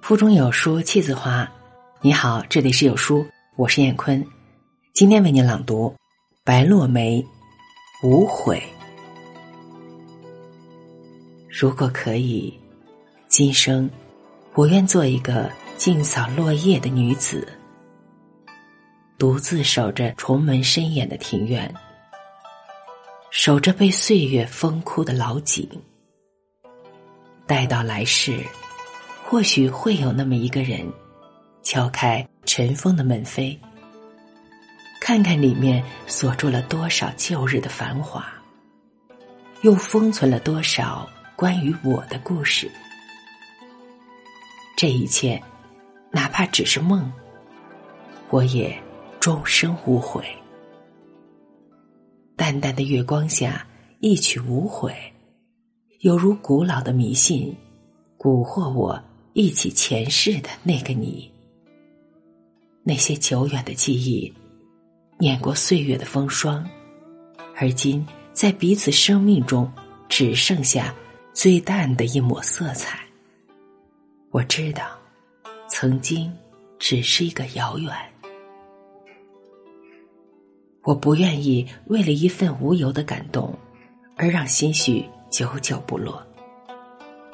腹中有书气自华。你好，这里是有书，我是燕坤。今天为您朗读《白落梅》，无悔。如果可以，今生我愿做一个静扫落叶的女子，独自守着重门深掩的庭院，守着被岁月风枯的老井，待到来世。或许会有那么一个人，敲开尘封的门扉，看看里面锁住了多少旧日的繁华，又封存了多少关于我的故事。这一切，哪怕只是梦，我也终生无悔。淡淡的月光下，一曲无悔，犹如古老的迷信，蛊惑我。忆起前世的那个你，那些久远的记忆，碾过岁月的风霜，而今在彼此生命中只剩下最淡的一抹色彩。我知道，曾经只是一个遥远。我不愿意为了一份无由的感动，而让心绪久久不落，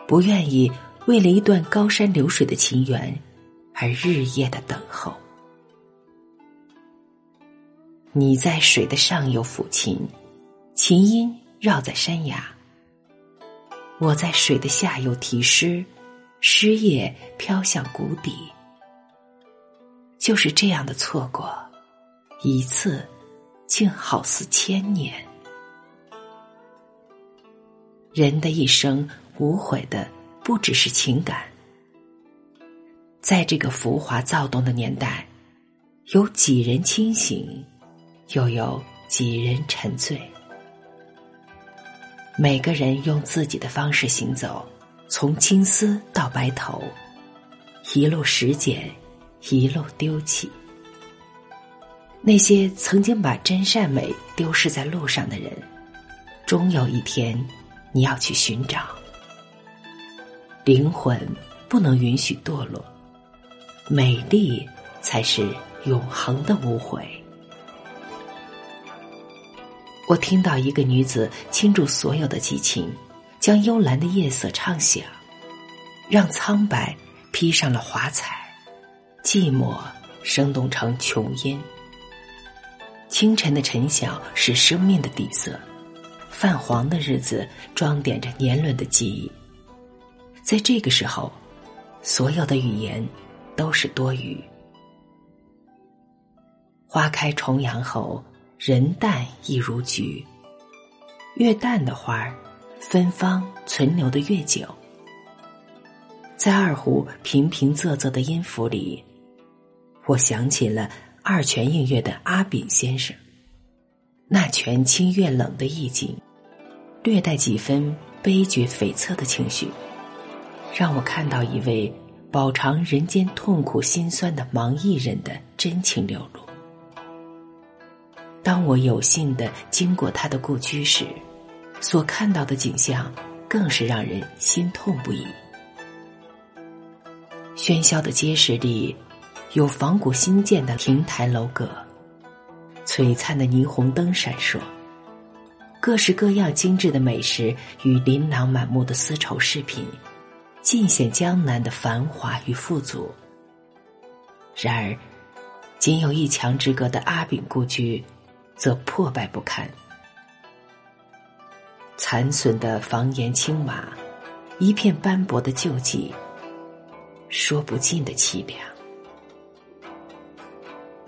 不愿意。为了一段高山流水的情缘，而日夜的等候。你在水的上游抚琴，琴音绕在山崖；我在水的下游题诗，诗叶飘向谷底。就是这样的错过，一次，竟好似千年。人的一生，无悔的。不只是情感，在这个浮华躁动的年代，有几人清醒，又有几人沉醉。每个人用自己的方式行走，从青丝到白头，一路拾捡，一路丢弃。那些曾经把真善美丢失在路上的人，终有一天，你要去寻找。灵魂不能允许堕落，美丽才是永恒的无悔。我听到一个女子倾注所有的激情，将幽蓝的夜色唱响，让苍白披上了华彩，寂寞生动成琼音。清晨的晨晓是生命的底色，泛黄的日子装点着年轮的记忆。在这个时候，所有的语言都是多余。花开重阳后，人淡亦如菊。越淡的花儿，芬芳存留的越久。在二胡平平仄仄的音符里，我想起了二泉映月的阿炳先生。那泉清月冷的意境，略带几分悲绝悱恻的情绪。让我看到一位饱尝人间痛苦辛酸的盲艺人的真情流露。当我有幸的经过他的故居时，所看到的景象更是让人心痛不已。喧嚣的街市里，有仿古新建的亭台楼阁，璀璨的霓虹灯闪烁，各式各样精致的美食与琳琅满目的丝绸饰品。尽显江南的繁华与富足。然而，仅有一墙之隔的阿炳故居，则破败不堪。残损的房檐青瓦，一片斑驳的旧迹，说不尽的凄凉。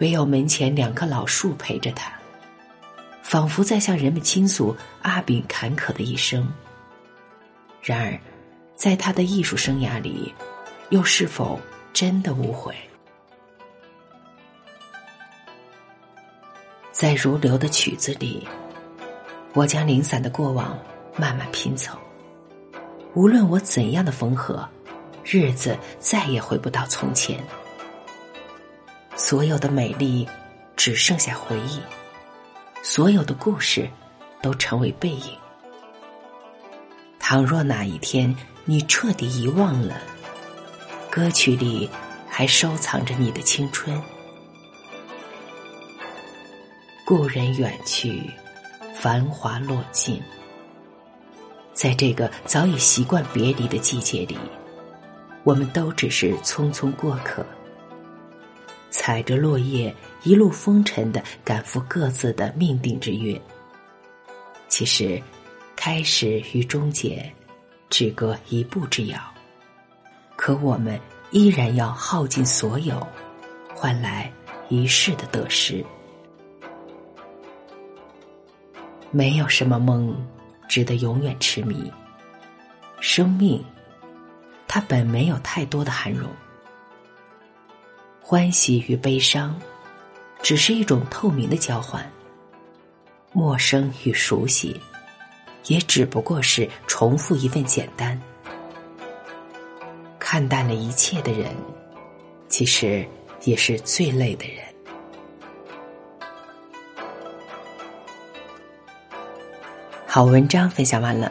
唯有门前两棵老树陪着他，仿佛在向人们倾诉阿炳坎坷的一生。然而。在他的艺术生涯里，又是否真的无悔？在如流的曲子里，我将零散的过往慢慢拼凑。无论我怎样的缝合，日子再也回不到从前。所有的美丽只剩下回忆，所有的故事都成为背影。倘若哪一天你彻底遗忘了，歌曲里还收藏着你的青春。故人远去，繁华落尽。在这个早已习惯别离的季节里，我们都只是匆匆过客，踩着落叶，一路风尘的赶赴各自的命定之约。其实，开始与终结，只隔一步之遥，可我们依然要耗尽所有，换来一世的得失。没有什么梦。值得永远痴迷。生命，它本没有太多的含容，欢喜与悲伤，只是一种透明的交换。陌生与熟悉，也只不过是重复一份简单。看淡了一切的人，其实也是最累的人。好文章分享完了，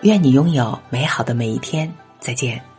愿你拥有美好的每一天。再见。